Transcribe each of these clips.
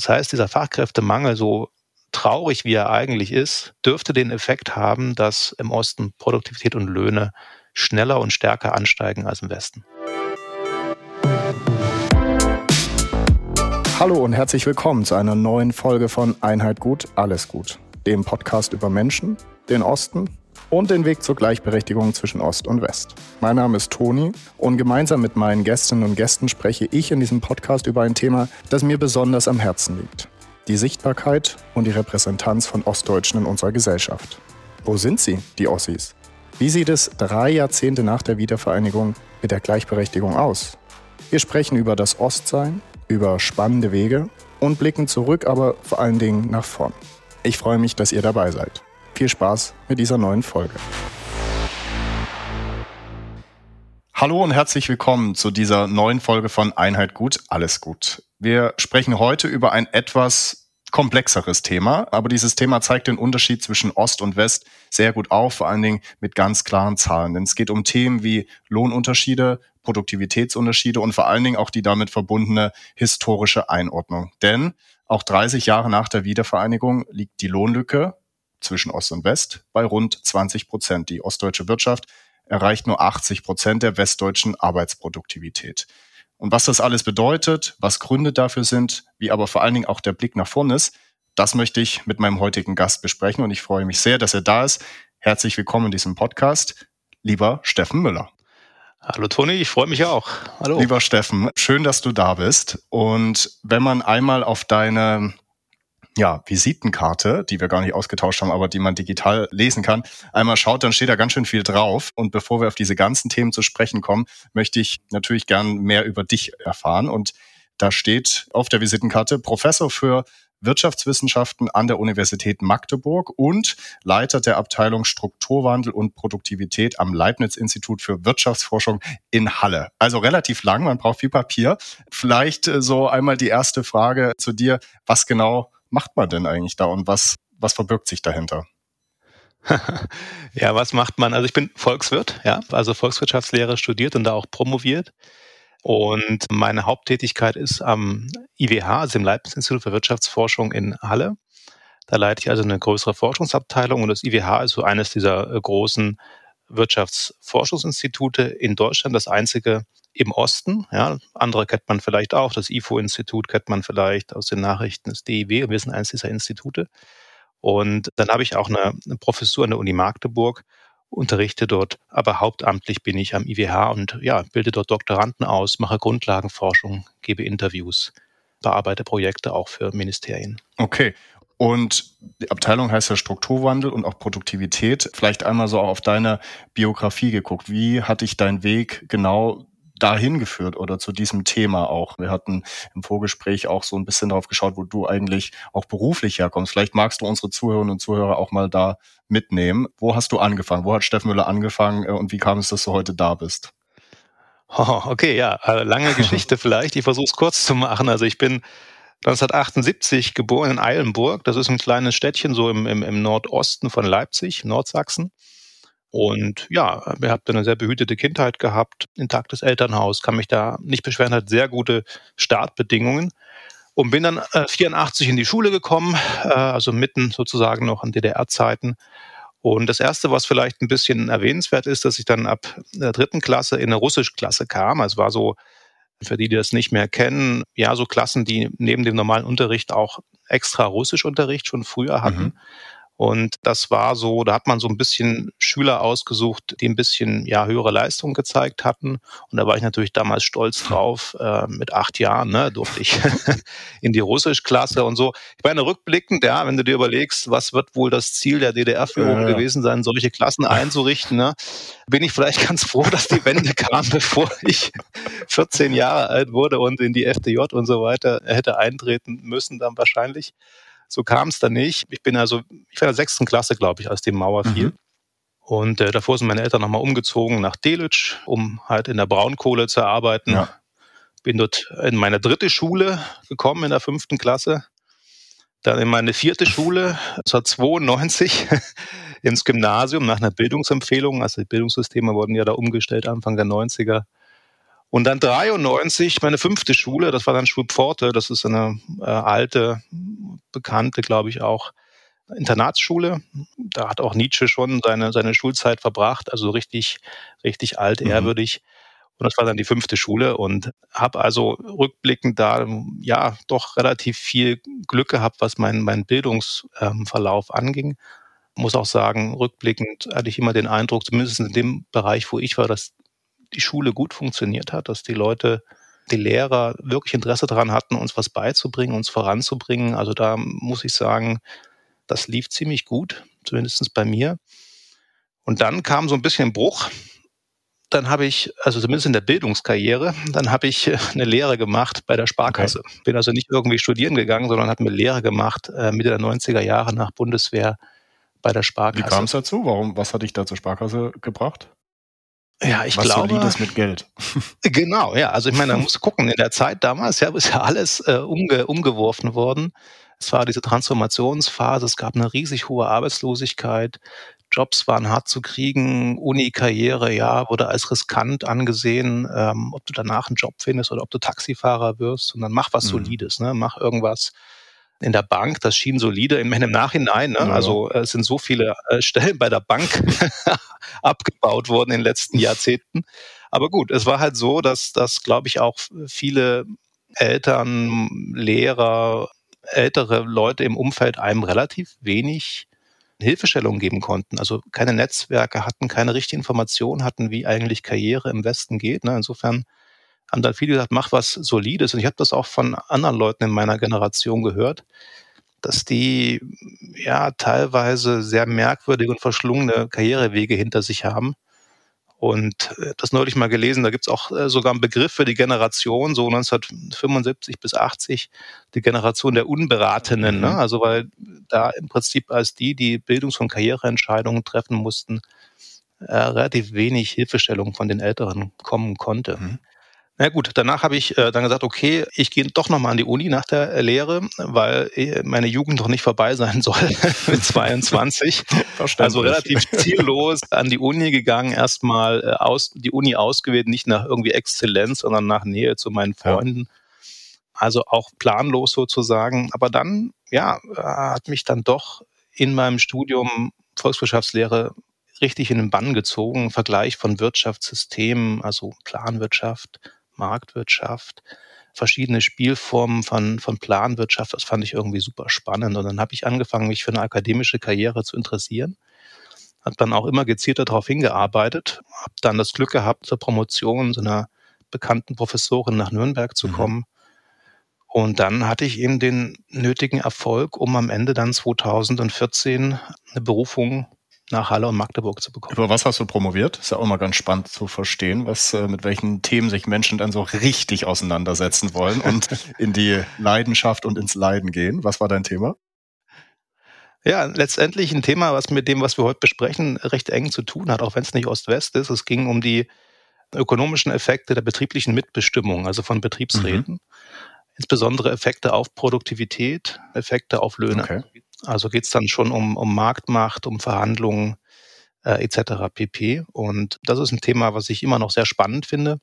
Das heißt, dieser Fachkräftemangel, so traurig wie er eigentlich ist, dürfte den Effekt haben, dass im Osten Produktivität und Löhne schneller und stärker ansteigen als im Westen. Hallo und herzlich willkommen zu einer neuen Folge von Einheit gut, alles gut, dem Podcast über Menschen, den Osten und den Weg zur Gleichberechtigung zwischen Ost und West. Mein Name ist Toni und gemeinsam mit meinen Gästinnen und Gästen spreche ich in diesem Podcast über ein Thema, das mir besonders am Herzen liegt. Die Sichtbarkeit und die Repräsentanz von Ostdeutschen in unserer Gesellschaft. Wo sind sie, die Ossis? Wie sieht es drei Jahrzehnte nach der Wiedervereinigung mit der Gleichberechtigung aus? Wir sprechen über das Ostsein, über spannende Wege und blicken zurück, aber vor allen Dingen nach vorn. Ich freue mich, dass ihr dabei seid. Viel Spaß mit dieser neuen Folge. Hallo und herzlich willkommen zu dieser neuen Folge von Einheit gut, alles gut. Wir sprechen heute über ein etwas komplexeres Thema, aber dieses Thema zeigt den Unterschied zwischen Ost und West sehr gut auf, vor allen Dingen mit ganz klaren Zahlen. Denn es geht um Themen wie Lohnunterschiede, Produktivitätsunterschiede und vor allen Dingen auch die damit verbundene historische Einordnung. Denn auch 30 Jahre nach der Wiedervereinigung liegt die Lohnlücke zwischen Ost und West bei rund 20 Prozent. Die ostdeutsche Wirtschaft erreicht nur 80 Prozent der westdeutschen Arbeitsproduktivität. Und was das alles bedeutet, was Gründe dafür sind, wie aber vor allen Dingen auch der Blick nach vorne ist, das möchte ich mit meinem heutigen Gast besprechen und ich freue mich sehr, dass er da ist. Herzlich willkommen in diesem Podcast, lieber Steffen Müller. Hallo Toni, ich freue mich auch. Hallo. Lieber Steffen, schön, dass du da bist. Und wenn man einmal auf deine ja, Visitenkarte, die wir gar nicht ausgetauscht haben, aber die man digital lesen kann, einmal schaut, dann steht da ganz schön viel drauf. Und bevor wir auf diese ganzen Themen zu sprechen kommen, möchte ich natürlich gern mehr über dich erfahren. Und da steht auf der Visitenkarte Professor für Wirtschaftswissenschaften an der Universität Magdeburg und Leiter der Abteilung Strukturwandel und Produktivität am Leibniz-Institut für Wirtschaftsforschung in Halle. Also relativ lang, man braucht viel Papier. Vielleicht äh, so einmal die erste Frage zu dir. Was genau macht man denn eigentlich da und was, was verbirgt sich dahinter? ja, was macht man? Also ich bin Volkswirt, ja, also Volkswirtschaftslehre studiert und da auch promoviert. Und meine Haupttätigkeit ist am IWH, also im Leibniz-Institut für Wirtschaftsforschung in Halle. Da leite ich also eine größere Forschungsabteilung und das IWH ist so eines dieser äh, großen Wirtschaftsforschungsinstitute in Deutschland, das einzige im Osten. Ja, andere kennt man vielleicht auch. Das IFO-Institut kennt man vielleicht aus den Nachrichten des DIW. Wir sind eines dieser Institute. Und dann habe ich auch eine, eine Professur an der Uni Magdeburg, unterrichte dort, aber hauptamtlich bin ich am IWH und ja, bilde dort Doktoranden aus, mache Grundlagenforschung, gebe Interviews, bearbeite Projekte auch für Ministerien. Okay. Und die Abteilung heißt ja Strukturwandel und auch Produktivität. Vielleicht einmal so auf deine Biografie geguckt. Wie hat dich dein Weg genau dahin geführt oder zu diesem Thema auch. Wir hatten im Vorgespräch auch so ein bisschen darauf geschaut, wo du eigentlich auch beruflich herkommst. Vielleicht magst du unsere Zuhörerinnen und Zuhörer auch mal da mitnehmen. Wo hast du angefangen? Wo hat Steffen Müller angefangen äh, und wie kam es, dass du heute da bist? Oh, okay, ja, äh, lange Geschichte vielleicht. Ich versuche es kurz zu machen. Also ich bin 1978 geboren in Eilenburg. Das ist ein kleines Städtchen so im, im, im Nordosten von Leipzig, Nordsachsen. Und ja, wir habt eine sehr behütete Kindheit gehabt, intaktes Elternhaus, kann mich da nicht beschweren, hat sehr gute Startbedingungen. Und bin dann äh, 84 in die Schule gekommen, äh, also mitten sozusagen noch an DDR-Zeiten. Und das Erste, was vielleicht ein bisschen erwähnenswert ist, dass ich dann ab der dritten Klasse in eine Russischklasse kam. Es war so, für die, die das nicht mehr kennen, ja, so Klassen, die neben dem normalen Unterricht auch extra Russischunterricht schon früher hatten. Mhm. Und das war so, da hat man so ein bisschen Schüler ausgesucht, die ein bisschen ja höhere Leistung gezeigt hatten. Und da war ich natürlich damals stolz drauf. Äh, mit acht Jahren ne, durfte ich in die Russischklasse und so. Ich meine, rückblickend, ja, wenn du dir überlegst, was wird wohl das Ziel der DDR-Führung ja, gewesen sein, solche Klassen einzurichten, ne, bin ich vielleicht ganz froh, dass die Wende kam, bevor ich 14 Jahre alt wurde und in die FDJ und so weiter hätte eintreten müssen, dann wahrscheinlich. So kam es dann nicht. Ich bin also, ich war in der sechsten Klasse, glaube ich, als die Mauer fiel. Mhm. Und äh, davor sind meine Eltern nochmal umgezogen nach Delitzsch, um halt in der Braunkohle zu arbeiten. Ja. Bin dort in meine dritte Schule gekommen, in der fünften Klasse. Dann in meine vierte Schule, 1992, ins Gymnasium nach einer Bildungsempfehlung. Also die Bildungssysteme wurden ja da umgestellt Anfang der 90er. Und dann 93, meine fünfte Schule, das war dann Schulpforte, das ist eine äh, alte, bekannte, glaube ich auch, Internatsschule. Da hat auch Nietzsche schon seine, seine Schulzeit verbracht, also richtig, richtig alt, mhm. ehrwürdig. Und das war dann die fünfte Schule und habe also rückblickend da ja doch relativ viel Glück gehabt, was mein, mein Bildungsverlauf anging. Muss auch sagen, rückblickend hatte ich immer den Eindruck, zumindest in dem Bereich, wo ich war, dass die Schule gut funktioniert hat, dass die Leute, die Lehrer wirklich Interesse daran hatten, uns was beizubringen, uns voranzubringen. Also da muss ich sagen, das lief ziemlich gut, zumindest bei mir. Und dann kam so ein bisschen Bruch. Dann habe ich, also zumindest in der Bildungskarriere, dann habe ich äh, eine Lehre gemacht bei der Sparkasse. Okay. Bin also nicht irgendwie studieren gegangen, sondern habe eine Lehre gemacht äh, Mitte der 90er Jahre nach Bundeswehr bei der Sparkasse. Wie kam es dazu? Warum, was hat dich da zur Sparkasse gebracht? Ja, ich Was glaube. Solides mit Geld. Genau, ja. Also ich meine, man muss gucken, in der Zeit damals ja, ist ja alles äh, umge umgeworfen worden. Es war diese Transformationsphase, es gab eine riesig hohe Arbeitslosigkeit, Jobs waren hart zu kriegen, Uni-Karriere, ja, wurde als riskant angesehen, ähm, ob du danach einen Job findest oder ob du Taxifahrer wirst und dann mach was mhm. Solides, ne? mach irgendwas in der Bank, das schien solide, im, im Nachhinein, ne? Ja. also äh, es sind so viele äh, Stellen bei der Bank abgebaut worden in den letzten Jahrzehnten. Aber gut, es war halt so, dass, dass glaube ich, auch viele Eltern, Lehrer, ältere Leute im Umfeld einem relativ wenig Hilfestellung geben konnten. Also keine Netzwerke hatten, keine richtige Information hatten, wie eigentlich Karriere im Westen geht. Ne? Insofern haben dann viele gesagt, mach was Solides. Und ich habe das auch von anderen Leuten in meiner Generation gehört, dass die ja teilweise sehr merkwürdige und verschlungene Karrierewege hinter sich haben und äh, das neulich mal gelesen, da gibt's auch äh, sogar einen Begriff für die Generation, so 1975 bis 80, die Generation der Unberatenen. Ne? Mhm. Ne? Also weil da im Prinzip als die, die Bildungs- und Karriereentscheidungen treffen mussten, äh, relativ wenig Hilfestellung von den Älteren kommen konnte. Mhm. Na gut, danach habe ich äh, dann gesagt, okay, ich gehe doch nochmal an die Uni nach der Lehre, weil äh, meine Jugend doch nicht vorbei sein soll mit 22. also relativ ziellos an die Uni gegangen, erstmal äh, aus, die Uni ausgewählt, nicht nach irgendwie Exzellenz, sondern nach Nähe zu meinen Freunden. Ja. Also auch planlos sozusagen. Aber dann, ja, äh, hat mich dann doch in meinem Studium Volkswirtschaftslehre richtig in den Bann gezogen. Vergleich von Wirtschaftssystemen, also Planwirtschaft, Marktwirtschaft, verschiedene Spielformen von, von Planwirtschaft. Das fand ich irgendwie super spannend. Und dann habe ich angefangen, mich für eine akademische Karriere zu interessieren. Habe dann auch immer gezielter darauf hingearbeitet. Habe dann das Glück gehabt, zur Promotion so einer bekannten Professorin nach Nürnberg zu mhm. kommen. Und dann hatte ich eben den nötigen Erfolg, um am Ende dann 2014 eine Berufung nach Halle und Magdeburg zu bekommen. Über was hast du promoviert? Ist ja auch mal ganz spannend zu verstehen, was äh, mit welchen Themen sich Menschen dann so richtig auseinandersetzen wollen und in die Leidenschaft und ins Leiden gehen. Was war dein Thema? Ja, letztendlich ein Thema, was mit dem, was wir heute besprechen, recht eng zu tun hat, auch wenn es nicht Ost-West ist. Es ging um die ökonomischen Effekte der betrieblichen Mitbestimmung, also von Betriebsräten. Mhm. Insbesondere Effekte auf Produktivität, Effekte auf Löhne. Okay. Also geht es dann schon um, um Marktmacht, um Verhandlungen äh, etc. pp. Und das ist ein Thema, was ich immer noch sehr spannend finde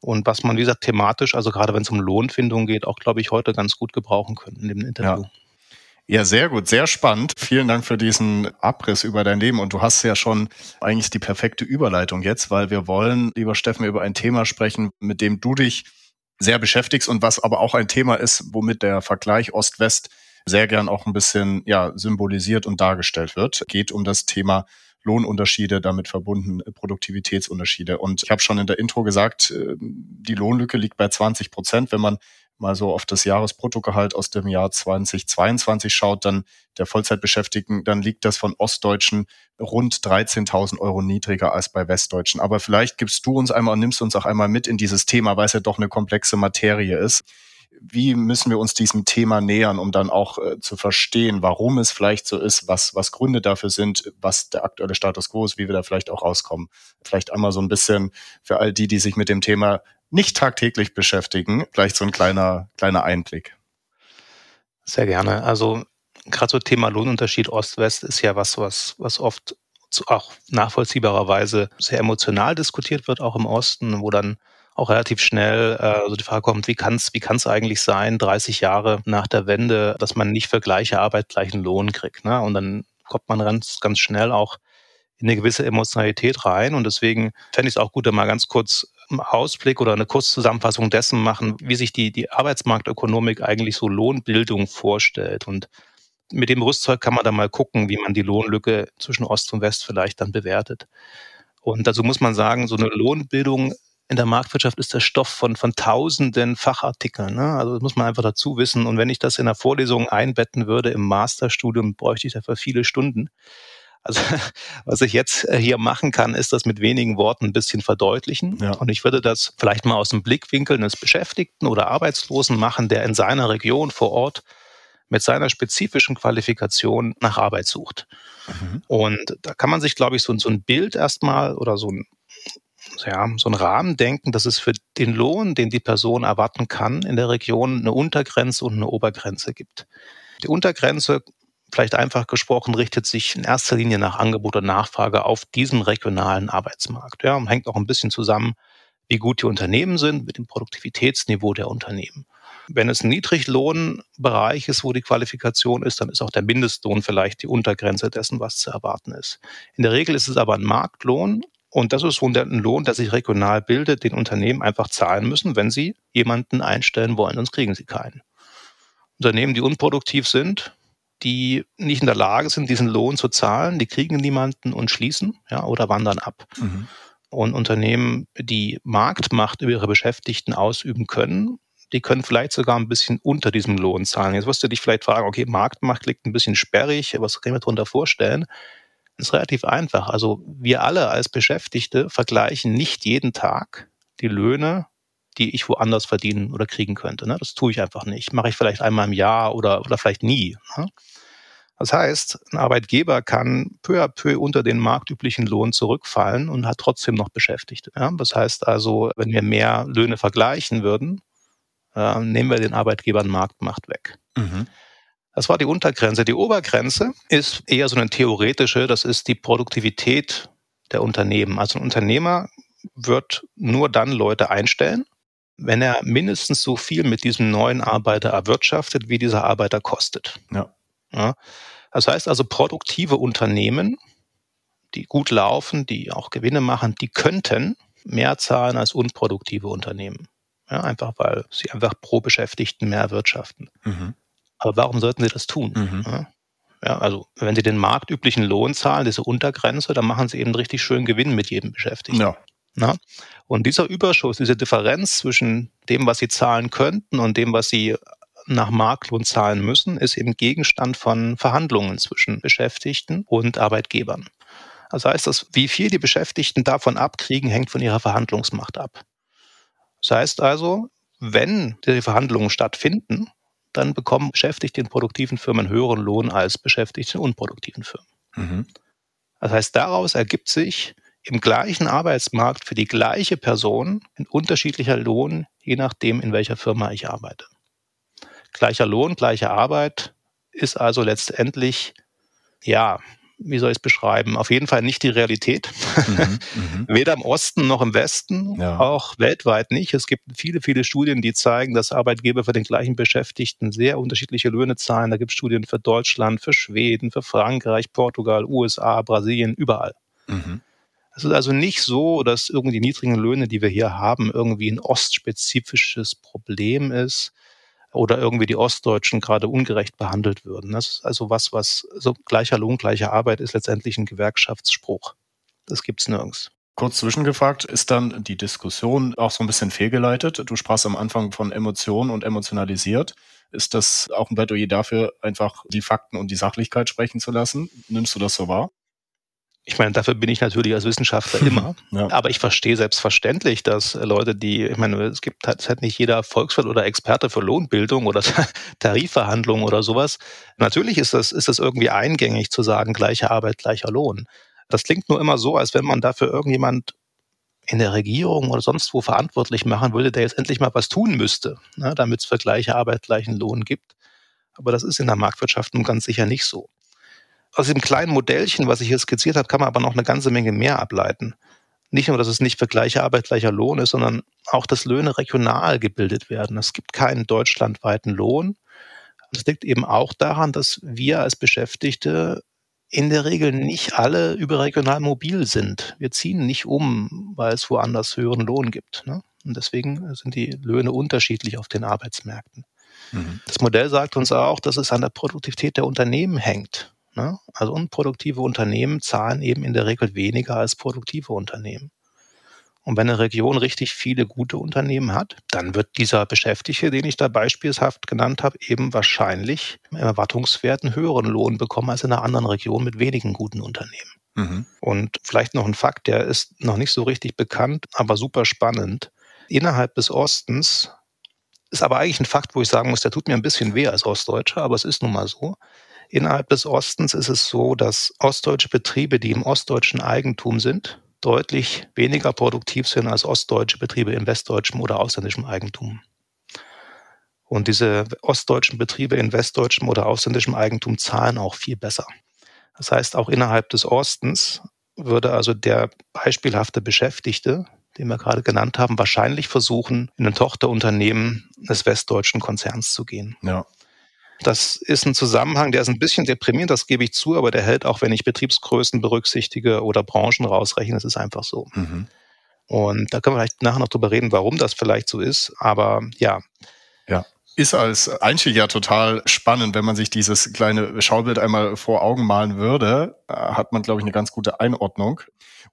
und was man, wie gesagt, thematisch, also gerade wenn es um Lohnfindung geht, auch, glaube ich, heute ganz gut gebrauchen können in dem Interview. Ja. Ja, sehr gut, sehr spannend. Vielen Dank für diesen Abriss über dein Leben. Und du hast ja schon eigentlich die perfekte Überleitung jetzt, weil wir wollen, lieber Steffen, über ein Thema sprechen, mit dem du dich sehr beschäftigst und was aber auch ein Thema ist, womit der Vergleich Ost-West sehr gern auch ein bisschen ja, symbolisiert und dargestellt wird. Geht um das Thema Lohnunterschiede, damit verbunden Produktivitätsunterschiede. Und ich habe schon in der Intro gesagt, äh, die Lohnlücke liegt bei 20 Prozent. Wenn man mal so auf das Jahresbruttogehalt aus dem Jahr 2022 schaut, dann der Vollzeitbeschäftigten, dann liegt das von Ostdeutschen rund 13.000 Euro niedriger als bei Westdeutschen. Aber vielleicht gibst du uns einmal und nimmst uns auch einmal mit in dieses Thema, weil es ja doch eine komplexe Materie ist wie müssen wir uns diesem Thema nähern, um dann auch äh, zu verstehen, warum es vielleicht so ist, was, was Gründe dafür sind, was der aktuelle Status quo ist, wie wir da vielleicht auch rauskommen. Vielleicht einmal so ein bisschen für all die, die sich mit dem Thema nicht tagtäglich beschäftigen, vielleicht so ein kleiner, kleiner Einblick. Sehr gerne. Also gerade so Thema Lohnunterschied Ost-West ist ja was, was, was oft auch nachvollziehbarerweise sehr emotional diskutiert wird, auch im Osten, wo dann auch relativ schnell äh, also die Frage kommt, wie kann es wie kann's eigentlich sein, 30 Jahre nach der Wende, dass man nicht für gleiche Arbeit gleichen Lohn kriegt. Ne? Und dann kommt man ganz, ganz schnell auch in eine gewisse Emotionalität rein. Und deswegen fände ich es auch gut, da mal ganz kurz einen Ausblick oder eine Kurzzusammenfassung dessen machen, wie sich die, die Arbeitsmarktökonomik eigentlich so Lohnbildung vorstellt. Und mit dem Rüstzeug kann man dann mal gucken, wie man die Lohnlücke zwischen Ost und West vielleicht dann bewertet. Und dazu muss man sagen, so eine Lohnbildung in der Marktwirtschaft ist der Stoff von, von tausenden Fachartikeln. Ne? Also das muss man einfach dazu wissen. Und wenn ich das in der Vorlesung einbetten würde im Masterstudium, bräuchte ich dafür viele Stunden. Also was ich jetzt äh, hier machen kann, ist das mit wenigen Worten ein bisschen verdeutlichen. Ja. Und ich würde das vielleicht mal aus dem Blickwinkel eines Beschäftigten oder Arbeitslosen machen, der in seiner Region vor Ort mit seiner spezifischen Qualifikation nach Arbeit sucht. Mhm. Und da kann man sich, glaube ich, so, so ein Bild erstmal oder so ein ja, so ein Rahmen denken, dass es für den Lohn, den die Person erwarten kann, in der Region eine Untergrenze und eine Obergrenze gibt. Die Untergrenze, vielleicht einfach gesprochen, richtet sich in erster Linie nach Angebot und Nachfrage auf diesem regionalen Arbeitsmarkt. Ja, und hängt auch ein bisschen zusammen, wie gut die Unternehmen sind, mit dem Produktivitätsniveau der Unternehmen. Wenn es ein Niedriglohnbereich ist, wo die Qualifikation ist, dann ist auch der Mindestlohn vielleicht die Untergrenze dessen, was zu erwarten ist. In der Regel ist es aber ein Marktlohn und das ist so ein Lohn, der sich regional bildet, den Unternehmen einfach zahlen müssen, wenn sie jemanden einstellen wollen, sonst kriegen sie keinen. Unternehmen, die unproduktiv sind, die nicht in der Lage sind, diesen Lohn zu zahlen, die kriegen niemanden und schließen ja, oder wandern ab. Mhm. Und Unternehmen, die Marktmacht über ihre Beschäftigten ausüben können, die können vielleicht sogar ein bisschen unter diesem Lohn zahlen. Jetzt wirst du dich vielleicht fragen, okay, Marktmacht liegt ein bisschen sperrig, was kann ich mir darunter vorstellen? Ist relativ einfach. Also wir alle als Beschäftigte vergleichen nicht jeden Tag die Löhne, die ich woanders verdienen oder kriegen könnte. Ne? Das tue ich einfach nicht. Mache ich vielleicht einmal im Jahr oder, oder vielleicht nie. Ne? Das heißt, ein Arbeitgeber kann peu à peu unter den marktüblichen Lohn zurückfallen und hat trotzdem noch Beschäftigte. Ja? Das heißt also, wenn wir mehr Löhne vergleichen würden, äh, nehmen wir den Arbeitgebern Marktmacht weg. Mhm. Das war die Untergrenze. Die Obergrenze ist eher so eine theoretische, das ist die Produktivität der Unternehmen. Also ein Unternehmer wird nur dann Leute einstellen, wenn er mindestens so viel mit diesem neuen Arbeiter erwirtschaftet, wie dieser Arbeiter kostet. Ja. ja. Das heißt also, produktive Unternehmen, die gut laufen, die auch Gewinne machen, die könnten mehr zahlen als unproduktive Unternehmen. Ja, einfach weil sie einfach pro Beschäftigten mehr erwirtschaften. Mhm. Aber warum sollten sie das tun? Mhm. Ja? also wenn sie den marktüblichen Lohn zahlen, diese Untergrenze, dann machen sie eben richtig schön Gewinn mit jedem Beschäftigten. Ja. Na? Und dieser Überschuss, diese Differenz zwischen dem, was sie zahlen könnten und dem, was sie nach Marktlohn zahlen müssen, ist eben Gegenstand von Verhandlungen zwischen Beschäftigten und Arbeitgebern. Das heißt, dass wie viel die Beschäftigten davon abkriegen, hängt von ihrer Verhandlungsmacht ab. Das heißt also, wenn die Verhandlungen stattfinden, dann bekommen Beschäftigte in produktiven Firmen höheren Lohn als Beschäftigte in unproduktiven Firmen. Mhm. Das heißt, daraus ergibt sich im gleichen Arbeitsmarkt für die gleiche Person ein unterschiedlicher Lohn, je nachdem, in welcher Firma ich arbeite. Gleicher Lohn, gleiche Arbeit ist also letztendlich, ja, wie soll ich es beschreiben, auf jeden Fall nicht die Realität. Mhm, mhm, Weder im Osten noch im Westen, ja. auch weltweit nicht. Es gibt viele, viele Studien, die zeigen, dass Arbeitgeber für den gleichen Beschäftigten sehr unterschiedliche Löhne zahlen. Da gibt es Studien für Deutschland, für Schweden, für Frankreich, Portugal, USA, Brasilien, überall. Mhm. Es ist also nicht so, dass irgendwie die niedrigen Löhne, die wir hier haben, irgendwie ein ostspezifisches Problem ist oder irgendwie die Ostdeutschen gerade ungerecht behandelt würden. Das ist also was, was so gleicher Lohn, gleiche Arbeit ist letztendlich ein Gewerkschaftsspruch. Das gibt's nirgends. Kurz zwischengefragt, ist dann die Diskussion auch so ein bisschen fehlgeleitet? Du sprachst am Anfang von Emotionen und emotionalisiert. Ist das auch ein Plädoyer dafür, einfach die Fakten und die Sachlichkeit sprechen zu lassen? Nimmst du das so wahr? Ich meine, dafür bin ich natürlich als Wissenschaftler immer. Ja. Aber ich verstehe selbstverständlich, dass Leute, die, ich meine, es gibt halt, halt nicht jeder Volkswirt oder Experte für Lohnbildung oder Tarifverhandlungen oder sowas. Natürlich ist das, ist das irgendwie eingängig zu sagen, gleiche Arbeit, gleicher Lohn. Das klingt nur immer so, als wenn man dafür irgendjemand in der Regierung oder sonst wo verantwortlich machen würde, der jetzt endlich mal was tun müsste, ne, damit es für gleiche Arbeit gleichen Lohn gibt. Aber das ist in der Marktwirtschaft nun ganz sicher nicht so aus dem kleinen Modellchen, was ich hier skizziert habe, kann man aber noch eine ganze Menge mehr ableiten. nicht nur, dass es nicht für gleiche Arbeit gleicher Lohn ist, sondern auch, dass Löhne regional gebildet werden. Es gibt keinen deutschlandweiten Lohn. Das liegt eben auch daran, dass wir als Beschäftigte in der Regel nicht alle überregional mobil sind. Wir ziehen nicht um, weil es woanders höheren Lohn gibt. Ne? Und deswegen sind die Löhne unterschiedlich auf den Arbeitsmärkten. Mhm. Das Modell sagt uns auch, dass es an der Produktivität der Unternehmen hängt. Ne? Also unproduktive Unternehmen zahlen eben in der Regel weniger als produktive Unternehmen. Und wenn eine Region richtig viele gute Unternehmen hat, dann wird dieser Beschäftigte, den ich da beispielshaft genannt habe, eben wahrscheinlich im Erwartungswert einen höheren Lohn bekommen als in einer anderen Region mit wenigen guten Unternehmen. Mhm. Und vielleicht noch ein Fakt, der ist noch nicht so richtig bekannt, aber super spannend. Innerhalb des Ostens ist aber eigentlich ein Fakt, wo ich sagen muss, der tut mir ein bisschen weh als Ostdeutscher, aber es ist nun mal so. Innerhalb des Ostens ist es so, dass ostdeutsche Betriebe, die im ostdeutschen Eigentum sind, deutlich weniger produktiv sind als ostdeutsche Betriebe in westdeutschem oder ausländischem Eigentum. Und diese ostdeutschen Betriebe in westdeutschem oder ausländischem Eigentum zahlen auch viel besser. Das heißt, auch innerhalb des Ostens würde also der beispielhafte Beschäftigte, den wir gerade genannt haben, wahrscheinlich versuchen, in ein Tochterunternehmen des westdeutschen Konzerns zu gehen. Ja. Das ist ein Zusammenhang, der ist ein bisschen deprimierend, das gebe ich zu, aber der hält auch, wenn ich Betriebsgrößen berücksichtige oder Branchen rausrechne, das ist einfach so. Mhm. Und da können wir vielleicht nachher noch drüber reden, warum das vielleicht so ist. Aber ja. Ja. Ist als Einstieg ja total spannend, wenn man sich dieses kleine Schaubild einmal vor Augen malen würde, äh, hat man, glaube ich, eine ganz gute Einordnung.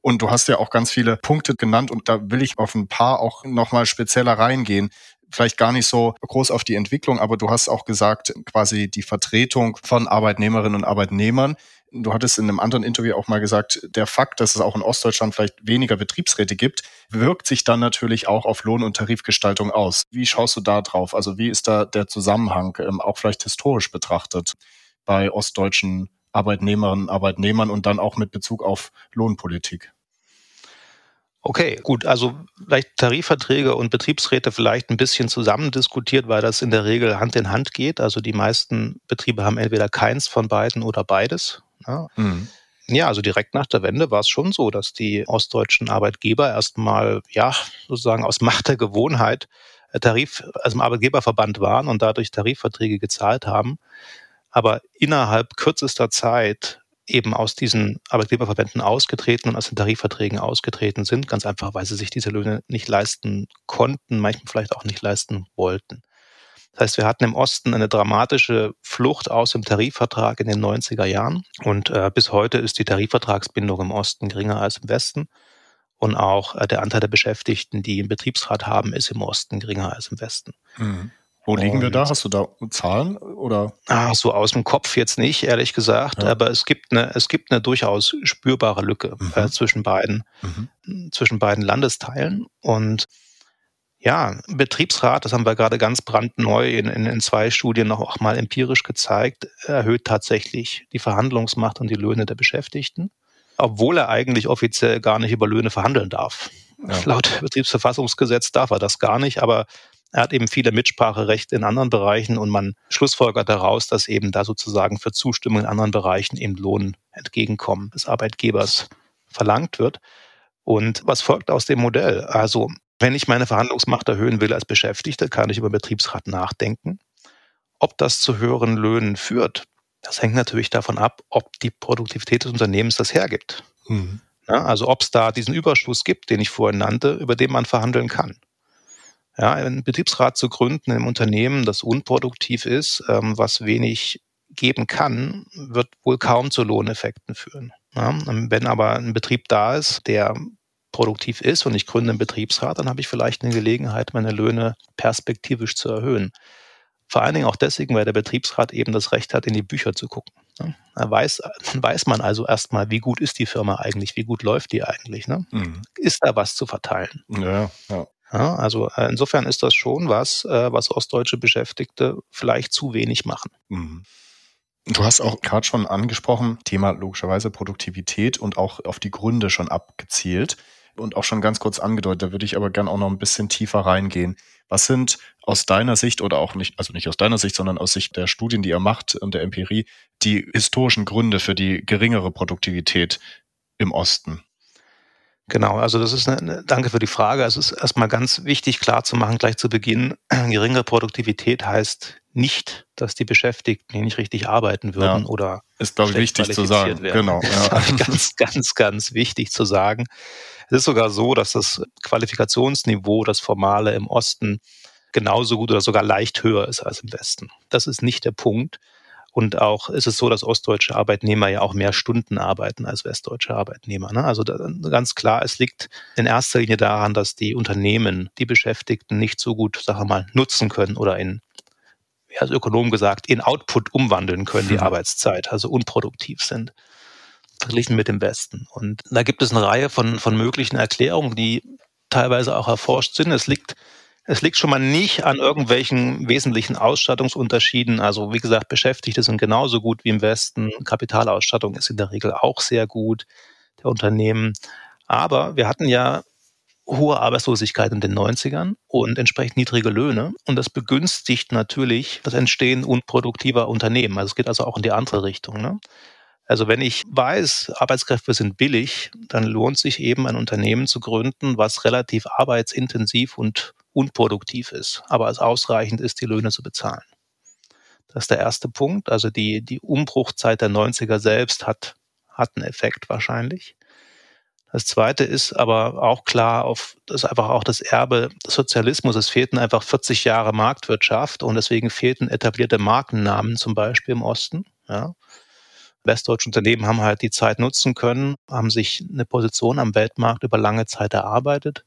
Und du hast ja auch ganz viele Punkte genannt und da will ich auf ein paar auch nochmal spezieller reingehen vielleicht gar nicht so groß auf die Entwicklung, aber du hast auch gesagt, quasi die Vertretung von Arbeitnehmerinnen und Arbeitnehmern. Du hattest in einem anderen Interview auch mal gesagt, der Fakt, dass es auch in Ostdeutschland vielleicht weniger Betriebsräte gibt, wirkt sich dann natürlich auch auf Lohn- und Tarifgestaltung aus. Wie schaust du da drauf? Also wie ist da der Zusammenhang, ähm, auch vielleicht historisch betrachtet, bei ostdeutschen Arbeitnehmerinnen und Arbeitnehmern und dann auch mit Bezug auf Lohnpolitik? Okay, gut. Also vielleicht Tarifverträge und Betriebsräte vielleicht ein bisschen zusammen diskutiert, weil das in der Regel Hand in Hand geht. Also die meisten Betriebe haben entweder keins von beiden oder beides. Ja. Mhm. Ja, also direkt nach der Wende war es schon so, dass die ostdeutschen Arbeitgeber erstmal, ja, sozusagen aus Macht der Gewohnheit äh, Tarif, also im Arbeitgeberverband waren und dadurch Tarifverträge gezahlt haben. Aber innerhalb kürzester Zeit eben aus diesen Arbeitgeberverbänden ausgetreten und aus den Tarifverträgen ausgetreten sind, ganz einfach, weil sie sich diese Löhne nicht leisten konnten, manchmal vielleicht auch nicht leisten wollten. Das heißt, wir hatten im Osten eine dramatische Flucht aus dem Tarifvertrag in den 90er Jahren und äh, bis heute ist die Tarifvertragsbindung im Osten geringer als im Westen und auch äh, der Anteil der Beschäftigten, die einen Betriebsrat haben, ist im Osten geringer als im Westen. Mhm. Wo liegen wir da? Hast du da Zahlen oder? Ah, so aus dem Kopf jetzt nicht, ehrlich gesagt. Ja. Aber es gibt eine, es gibt eine durchaus spürbare Lücke mhm. äh, zwischen beiden, mhm. zwischen beiden Landesteilen. Und ja, Betriebsrat, das haben wir gerade ganz brandneu in, in, in zwei Studien noch auch mal empirisch gezeigt, erhöht tatsächlich die Verhandlungsmacht und die Löhne der Beschäftigten, obwohl er eigentlich offiziell gar nicht über Löhne verhandeln darf. Ja. Laut Betriebsverfassungsgesetz darf er das gar nicht, aber er hat eben viele Mitspracherechte in anderen Bereichen und man schlussfolgert daraus, dass eben da sozusagen für Zustimmung in anderen Bereichen eben Lohn entgegenkommen des Arbeitgebers verlangt wird. Und was folgt aus dem Modell? Also, wenn ich meine Verhandlungsmacht erhöhen will als Beschäftigter, kann ich über Betriebsrat nachdenken. Ob das zu höheren Löhnen führt, das hängt natürlich davon ab, ob die Produktivität des Unternehmens das hergibt. Mhm. Ja, also ob es da diesen Überschuss gibt, den ich vorhin nannte, über den man verhandeln kann. Ja, einen Betriebsrat zu gründen im Unternehmen, das unproduktiv ist, ähm, was wenig geben kann, wird wohl kaum zu Lohneffekten führen. Ja, wenn aber ein Betrieb da ist, der produktiv ist und ich gründe einen Betriebsrat, dann habe ich vielleicht eine Gelegenheit, meine Löhne perspektivisch zu erhöhen. Vor allen Dingen auch deswegen, weil der Betriebsrat eben das Recht hat, in die Bücher zu gucken. Da weiß, dann weiß man also erstmal, wie gut ist die Firma eigentlich, wie gut läuft die eigentlich. Ne? Mhm. Ist da was zu verteilen? Ja, ja. Ja, also äh, insofern ist das schon was, äh, was ostdeutsche Beschäftigte vielleicht zu wenig machen. Mhm. Du hast auch gerade schon angesprochen, Thema logischerweise Produktivität und auch auf die Gründe schon abgezielt und auch schon ganz kurz angedeutet. Da würde ich aber gern auch noch ein bisschen tiefer reingehen. Was sind aus deiner Sicht oder auch nicht, also nicht aus deiner Sicht, sondern aus Sicht der Studien, die ihr macht und der Empirie, die historischen Gründe für die geringere Produktivität im Osten? Genau, also das ist eine, danke für die Frage. Es ist erstmal ganz wichtig klar zu machen, gleich zu Beginn, geringere Produktivität heißt nicht, dass die Beschäftigten nicht richtig arbeiten würden ja, oder ist glaube ich wichtig zu sagen. Werden. Genau, ja. Das ist ganz, ganz, ganz wichtig zu sagen. Es ist sogar so, dass das Qualifikationsniveau, das formale im Osten genauso gut oder sogar leicht höher ist als im Westen. Das ist nicht der Punkt. Und auch ist es so, dass ostdeutsche Arbeitnehmer ja auch mehr Stunden arbeiten als westdeutsche Arbeitnehmer. Ne? Also da, ganz klar, es liegt in erster Linie daran, dass die Unternehmen die Beschäftigten nicht so gut, sagen wir mal, nutzen können oder in ja, als Ökonom gesagt, in Output umwandeln können, die mhm. Arbeitszeit, also unproduktiv sind, verglichen mit dem Westen. Und da gibt es eine Reihe von, von möglichen Erklärungen, die teilweise auch erforscht sind. Es liegt es liegt schon mal nicht an irgendwelchen wesentlichen Ausstattungsunterschieden. Also wie gesagt, Beschäftigte sind genauso gut wie im Westen. Kapitalausstattung ist in der Regel auch sehr gut der Unternehmen. Aber wir hatten ja hohe Arbeitslosigkeit in den 90ern und entsprechend niedrige Löhne. Und das begünstigt natürlich das Entstehen unproduktiver Unternehmen. Also es geht also auch in die andere Richtung. Ne? Also wenn ich weiß, Arbeitskräfte sind billig, dann lohnt sich eben ein Unternehmen zu gründen, was relativ arbeitsintensiv und unproduktiv ist, aber als ausreichend ist, die Löhne zu bezahlen. Das ist der erste Punkt. Also die, die Umbruchzeit der 90er selbst hat, hat einen Effekt wahrscheinlich. Das zweite ist aber auch klar, auf, das ist einfach auch das Erbe des Sozialismus. Es fehlten einfach 40 Jahre Marktwirtschaft und deswegen fehlten etablierte Markennamen zum Beispiel im Osten. Ja. Westdeutsche Unternehmen haben halt die Zeit nutzen können, haben sich eine Position am Weltmarkt über lange Zeit erarbeitet.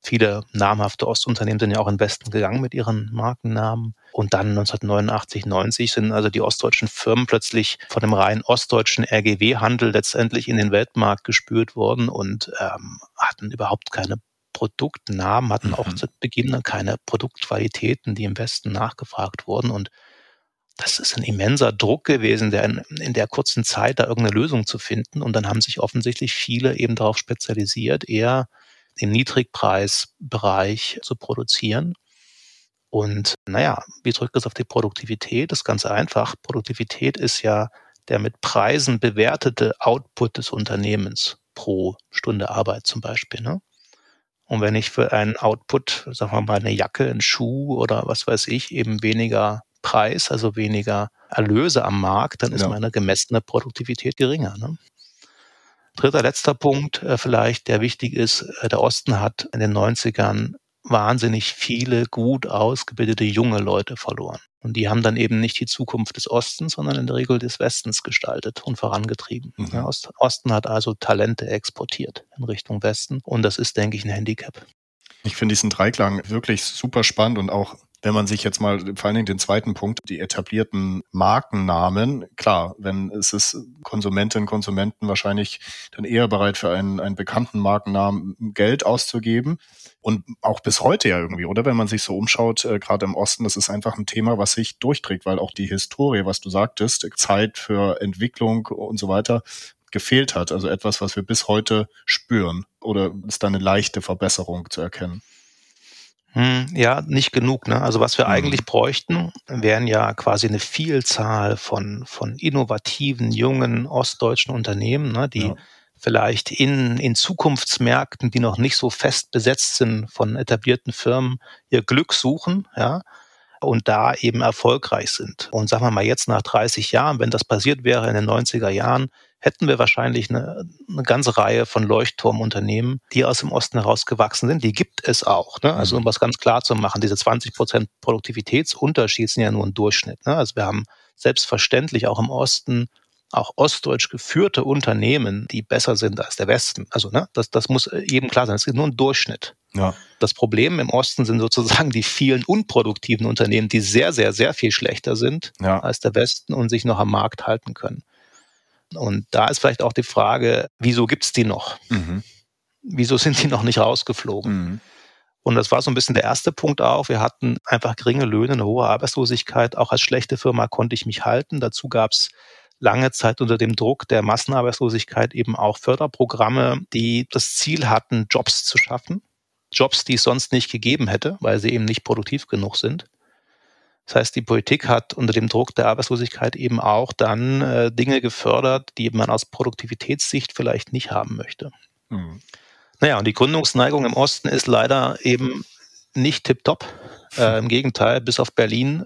Viele namhafte Ostunternehmen sind ja auch in den Westen gegangen mit ihren Markennamen. Und dann 1989, 90 sind also die ostdeutschen Firmen plötzlich von dem rein ostdeutschen RGW-Handel letztendlich in den Weltmarkt gespürt worden und ähm, hatten überhaupt keine Produktnamen, hatten mhm. auch zu Beginn keine Produktqualitäten, die im Westen nachgefragt wurden. Und das ist ein immenser Druck gewesen, der in, in, der kurzen Zeit da irgendeine Lösung zu finden. Und dann haben sich offensichtlich viele eben darauf spezialisiert, eher im Niedrigpreisbereich zu produzieren. Und naja, wie drückt das auf die Produktivität? Das ist ganz einfach. Produktivität ist ja der mit Preisen bewertete Output des Unternehmens pro Stunde Arbeit zum Beispiel. Ne? Und wenn ich für einen Output, sagen wir mal eine Jacke, einen Schuh oder was weiß ich, eben weniger Preis, also weniger Erlöse am Markt, dann ist ja. meine gemessene Produktivität geringer. Ne? Dritter, letzter Punkt äh, vielleicht, der wichtig ist, äh, der Osten hat in den 90ern wahnsinnig viele gut ausgebildete junge Leute verloren. Und die haben dann eben nicht die Zukunft des Ostens, sondern in der Regel des Westens gestaltet und vorangetrieben. Mhm. Der Osten hat also Talente exportiert in Richtung Westen. Und das ist, denke ich, ein Handicap. Ich finde diesen Dreiklang wirklich super spannend und auch wenn man sich jetzt mal vor allen Dingen den zweiten Punkt, die etablierten Markennamen, klar, wenn es ist Konsumentinnen, Konsumenten wahrscheinlich dann eher bereit für einen, einen bekannten Markennamen Geld auszugeben. Und auch bis heute ja irgendwie, oder? Wenn man sich so umschaut, äh, gerade im Osten, das ist einfach ein Thema, was sich durchträgt, weil auch die Historie, was du sagtest, Zeit für Entwicklung und so weiter, gefehlt hat. Also etwas, was wir bis heute spüren. Oder ist da eine leichte Verbesserung zu erkennen? Hm, ja, nicht genug. Ne? Also was wir mhm. eigentlich bräuchten, wären ja quasi eine Vielzahl von, von innovativen, jungen ostdeutschen Unternehmen, ne, die ja. vielleicht in, in Zukunftsmärkten, die noch nicht so fest besetzt sind von etablierten Firmen, ihr Glück suchen, ja, und da eben erfolgreich sind. Und sagen wir mal jetzt nach 30 Jahren, wenn das passiert wäre in den 90er Jahren, hätten wir wahrscheinlich eine, eine ganze Reihe von Leuchtturmunternehmen, die aus dem Osten herausgewachsen sind. Die gibt es auch. Ne? Also um was ganz klar zu machen, diese 20 Prozent Produktivitätsunterschied sind ja nur ein Durchschnitt. Ne? Also wir haben selbstverständlich auch im Osten auch ostdeutsch geführte Unternehmen, die besser sind als der Westen. Also ne, das, das muss jedem klar sein. Es ist nur ein Durchschnitt. Ja. Das Problem im Osten sind sozusagen die vielen unproduktiven Unternehmen, die sehr, sehr, sehr viel schlechter sind ja. als der Westen und sich noch am Markt halten können. Und da ist vielleicht auch die Frage, wieso gibt's die noch? Mhm. Wieso sind die noch nicht rausgeflogen? Mhm. Und das war so ein bisschen der erste Punkt auch. Wir hatten einfach geringe Löhne, eine hohe Arbeitslosigkeit. Auch als schlechte Firma konnte ich mich halten. Dazu gab's lange Zeit unter dem Druck der Massenarbeitslosigkeit eben auch Förderprogramme, die das Ziel hatten, Jobs zu schaffen. Jobs, die es sonst nicht gegeben hätte, weil sie eben nicht produktiv genug sind. Das heißt, die Politik hat unter dem Druck der Arbeitslosigkeit eben auch dann äh, Dinge gefördert, die man aus Produktivitätssicht vielleicht nicht haben möchte. Mhm. Naja, und die Gründungsneigung im Osten ist leider eben nicht tiptop. Äh, Im Gegenteil, bis auf Berlin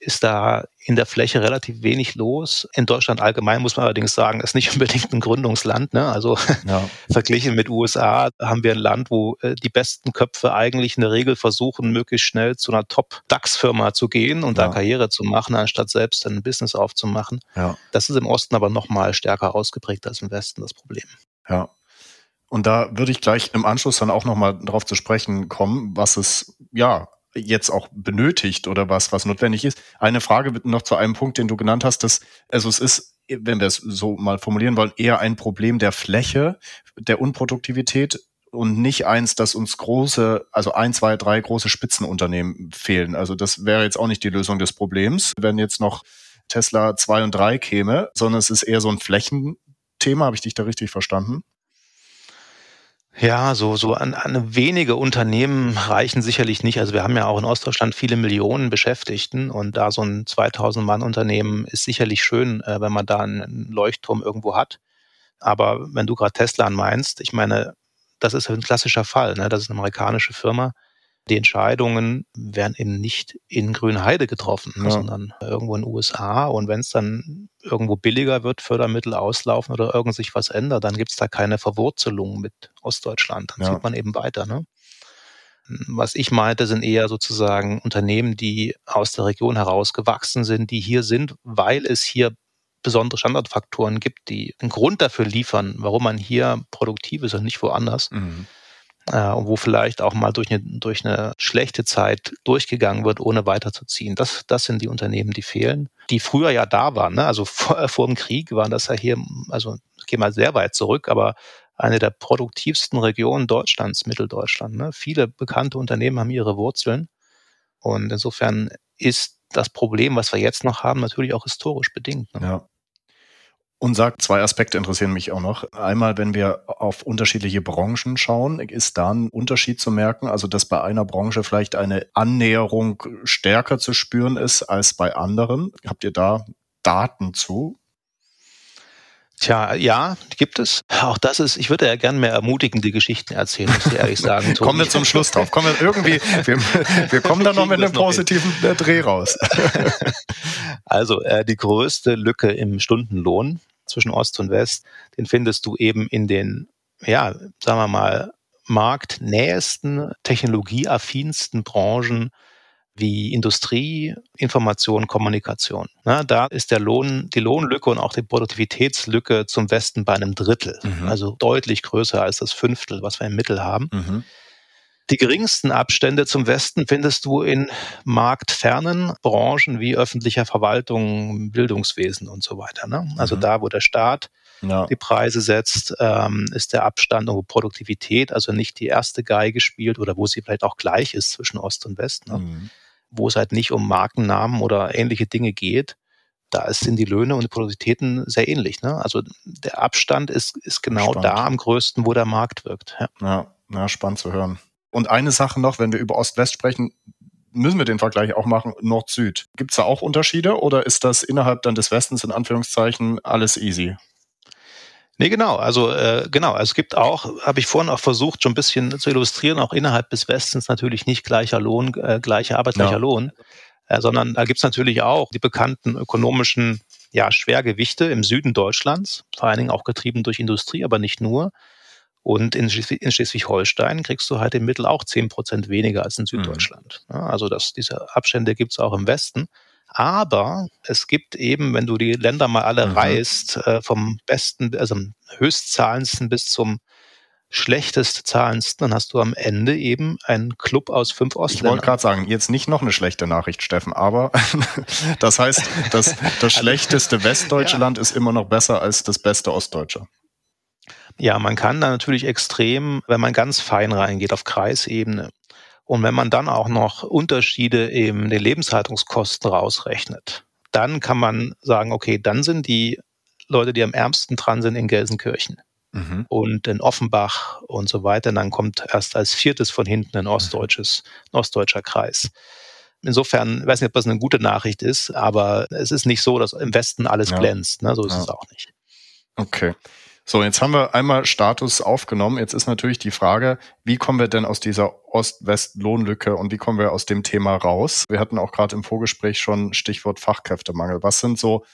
ist da in der Fläche relativ wenig los. In Deutschland allgemein muss man allerdings sagen, ist nicht unbedingt ein Gründungsland. Ne? Also ja. verglichen mit USA haben wir ein Land, wo äh, die besten Köpfe eigentlich in der Regel versuchen, möglichst schnell zu einer Top-DAX-Firma zu gehen und ja. da Karriere zu machen, anstatt selbst ein Business aufzumachen. Ja. Das ist im Osten aber noch mal stärker ausgeprägt als im Westen das Problem. Ja. Und da würde ich gleich im Anschluss dann auch noch mal darauf zu sprechen kommen, was es ja jetzt auch benötigt oder was, was notwendig ist. Eine Frage noch zu einem Punkt, den du genannt hast, dass, also es ist, wenn wir es so mal formulieren wollen, eher ein Problem der Fläche, der Unproduktivität und nicht eins, dass uns große, also ein, zwei, drei große Spitzenunternehmen fehlen. Also das wäre jetzt auch nicht die Lösung des Problems, wenn jetzt noch Tesla zwei und drei käme, sondern es ist eher so ein Flächenthema. Habe ich dich da richtig verstanden? Ja, so, so an, an wenige Unternehmen reichen sicherlich nicht. Also wir haben ja auch in Ostdeutschland viele Millionen Beschäftigten und da so ein 2000 Mann Unternehmen ist sicherlich schön, äh, wenn man da einen Leuchtturm irgendwo hat. Aber wenn du gerade Tesla meinst, ich meine, das ist ein klassischer Fall. Ne? Das ist eine amerikanische Firma die Entscheidungen werden eben nicht in Grünheide getroffen, ja. sondern irgendwo in den USA. Und wenn es dann irgendwo billiger wird, Fördermittel auslaufen oder irgend sich was ändert, dann gibt es da keine Verwurzelung mit Ostdeutschland. Dann ja. zieht man eben weiter. Ne? Was ich meinte, sind eher sozusagen Unternehmen, die aus der Region heraus gewachsen sind, die hier sind, weil es hier besondere Standardfaktoren gibt, die einen Grund dafür liefern, warum man hier produktiv ist und nicht woanders. Mhm äh, wo vielleicht auch mal durch eine, durch eine schlechte Zeit durchgegangen wird, ohne weiterzuziehen. Das, das sind die Unternehmen, die fehlen, die früher ja da waren. Ne? Also vor, vor dem Krieg waren das ja hier, also ich gehe mal sehr weit zurück, aber eine der produktivsten Regionen Deutschlands, Mitteldeutschland. Ne? Viele bekannte Unternehmen haben ihre Wurzeln. Und insofern ist das Problem, was wir jetzt noch haben, natürlich auch historisch bedingt. Ne? Ja. Und sagt, zwei Aspekte interessieren mich auch noch. Einmal, wenn wir auf unterschiedliche Branchen schauen, ist da ein Unterschied zu merken, also dass bei einer Branche vielleicht eine Annäherung stärker zu spüren ist als bei anderen. Habt ihr da Daten zu? Tja, ja, gibt es. Auch das ist, ich würde ja gerne mehr ermutigende Geschichten erzählen, muss ich ehrlich sagen. kommen wir zum Schluss drauf. Kommen wir irgendwie, wir, wir kommen da noch mit einem positiven hin. Dreh raus. also, äh, die größte Lücke im Stundenlohn zwischen Ost und West, den findest du eben in den, ja, sagen wir mal, marktnähesten, technologieaffinsten Branchen wie Industrie, Information, Kommunikation. Na, da ist der Lohn, die Lohnlücke und auch die Produktivitätslücke zum Westen bei einem Drittel, mhm. also deutlich größer als das Fünftel, was wir im Mittel haben. Mhm. Die geringsten Abstände zum Westen findest du in marktfernen Branchen wie öffentlicher Verwaltung, Bildungswesen und so weiter. Ne? Also mhm. da, wo der Staat ja. die Preise setzt, ähm, ist der Abstand und Produktivität, also nicht die erste Geige spielt oder wo sie vielleicht auch gleich ist zwischen Ost und West, ne? mhm. Wo es halt nicht um Markennamen oder ähnliche Dinge geht. Da sind die Löhne und die Produktivitäten sehr ähnlich. Ne? Also der Abstand ist, ist genau spannend. da am größten, wo der Markt wirkt. Ja. ja, ja spannend zu hören. Und eine Sache noch, wenn wir über Ost-West sprechen, müssen wir den Vergleich auch machen, Nord-Süd. Gibt es da auch Unterschiede oder ist das innerhalb dann des Westens in Anführungszeichen alles easy? Nee, genau. Also äh, genau, also es gibt auch, habe ich vorhin auch versucht, schon ein bisschen zu illustrieren, auch innerhalb des Westens natürlich nicht gleicher Lohn, äh, gleiche Arbeit, gleicher ja. Lohn, äh, sondern da gibt es natürlich auch die bekannten ökonomischen ja, Schwergewichte im Süden Deutschlands, vor allen Dingen auch getrieben durch Industrie, aber nicht nur. Und in, Schleswig-Holstein kriegst du halt im Mittel auch zehn Prozent weniger als in mhm. Süddeutschland. Mhm. also das, diese Abstände gibt es auch im Westen. Aber es gibt eben, wenn du die Länder mal alle mhm. reist, äh, vom besten, also höchstzahlendsten bis zum schlechtest zahlendsten, dann hast du am Ende eben einen Club aus fünf Ostländern. Ich wollte gerade sagen, jetzt nicht noch eine schlechte Nachricht, Steffen, aber das heißt, das, das also schlechteste westdeutsche ja. Land ist immer noch besser als das beste ostdeutsche. Ja, man kann da natürlich extrem, wenn man ganz fein reingeht auf Kreisebene und wenn man dann auch noch Unterschiede in den Lebenshaltungskosten rausrechnet, dann kann man sagen, okay, dann sind die Leute, die am ärmsten dran sind, in Gelsenkirchen mhm. und in Offenbach und so weiter. Und dann kommt erst als viertes von hinten ein ostdeutsches, ein ostdeutscher Kreis. Insofern, ich weiß nicht, ob das eine gute Nachricht ist, aber es ist nicht so, dass im Westen alles ja. glänzt. Ne? So ist ja. es auch nicht. Okay. So, jetzt haben wir einmal Status aufgenommen. Jetzt ist natürlich die Frage, wie kommen wir denn aus dieser Ost-West-Lohnlücke und wie kommen wir aus dem Thema raus? Wir hatten auch gerade im Vorgespräch schon Stichwort Fachkräftemangel. Was sind so,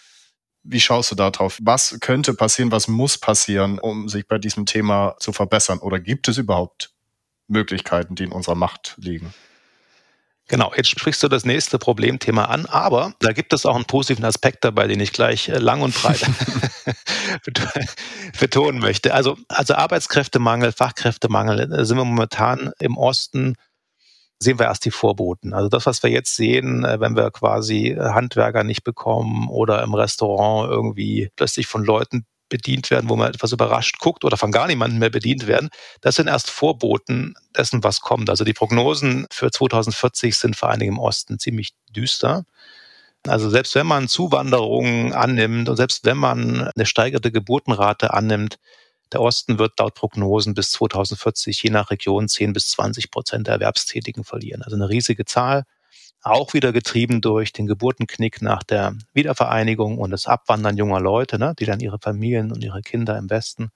wie schaust du da drauf? Was könnte passieren, was muss passieren, um sich bei diesem Thema zu verbessern? Oder gibt es überhaupt Möglichkeiten, die in unserer Macht liegen? Genau, jetzt sprichst du das nächste Problemthema an, aber da gibt es auch einen positiven Aspekt dabei, den ich gleich äh, lang und breit betonen möchte. Also, also Arbeitskräftemangel, Fachkräftemangel, da sind wir momentan im Osten, sehen wir erst die Vorboten. Also das, was wir jetzt sehen, äh, wenn wir quasi Handwerker nicht bekommen oder im Restaurant irgendwie plötzlich von Leuten bedient werden, wo man etwas überrascht guckt oder von gar niemandem mehr bedient werden, das sind erst Vorboten dessen, was kommt. Also die Prognosen für 2040 sind vor allen Dingen im Osten ziemlich düster. Also selbst wenn man Zuwanderungen annimmt und selbst wenn man eine steigerte Geburtenrate annimmt, der Osten wird laut Prognosen bis 2040 je nach Region 10 bis 20 Prozent der Erwerbstätigen verlieren. Also eine riesige Zahl auch wieder getrieben durch den Geburtenknick nach der Wiedervereinigung und das Abwandern junger Leute, ne, die dann ihre Familien und ihre Kinder im Westen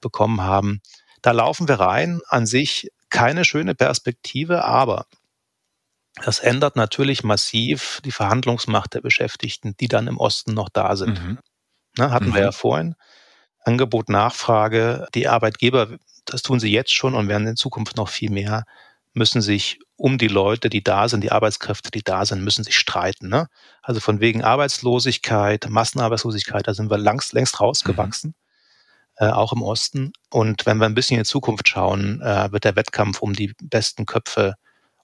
bekommen haben. Da laufen wir rein. An sich keine schöne Perspektive, aber das ändert natürlich massiv die Verhandlungsmacht der Beschäftigten, die dann im Osten noch da sind. Mhm. Ne, hatten mhm. wir ja vorhin. Angebot, Nachfrage. Die Arbeitgeber, das tun sie jetzt schon und werden in Zukunft noch viel mehr, müssen sich um die Leute, die da sind, die Arbeitskräfte, die da sind, müssen sich streiten. Ne? Also von wegen Arbeitslosigkeit, Massenarbeitslosigkeit, da sind wir längst, längst rausgewachsen, mhm. äh, auch im Osten. Und wenn wir ein bisschen in die Zukunft schauen, äh, wird der Wettkampf um die besten Köpfe,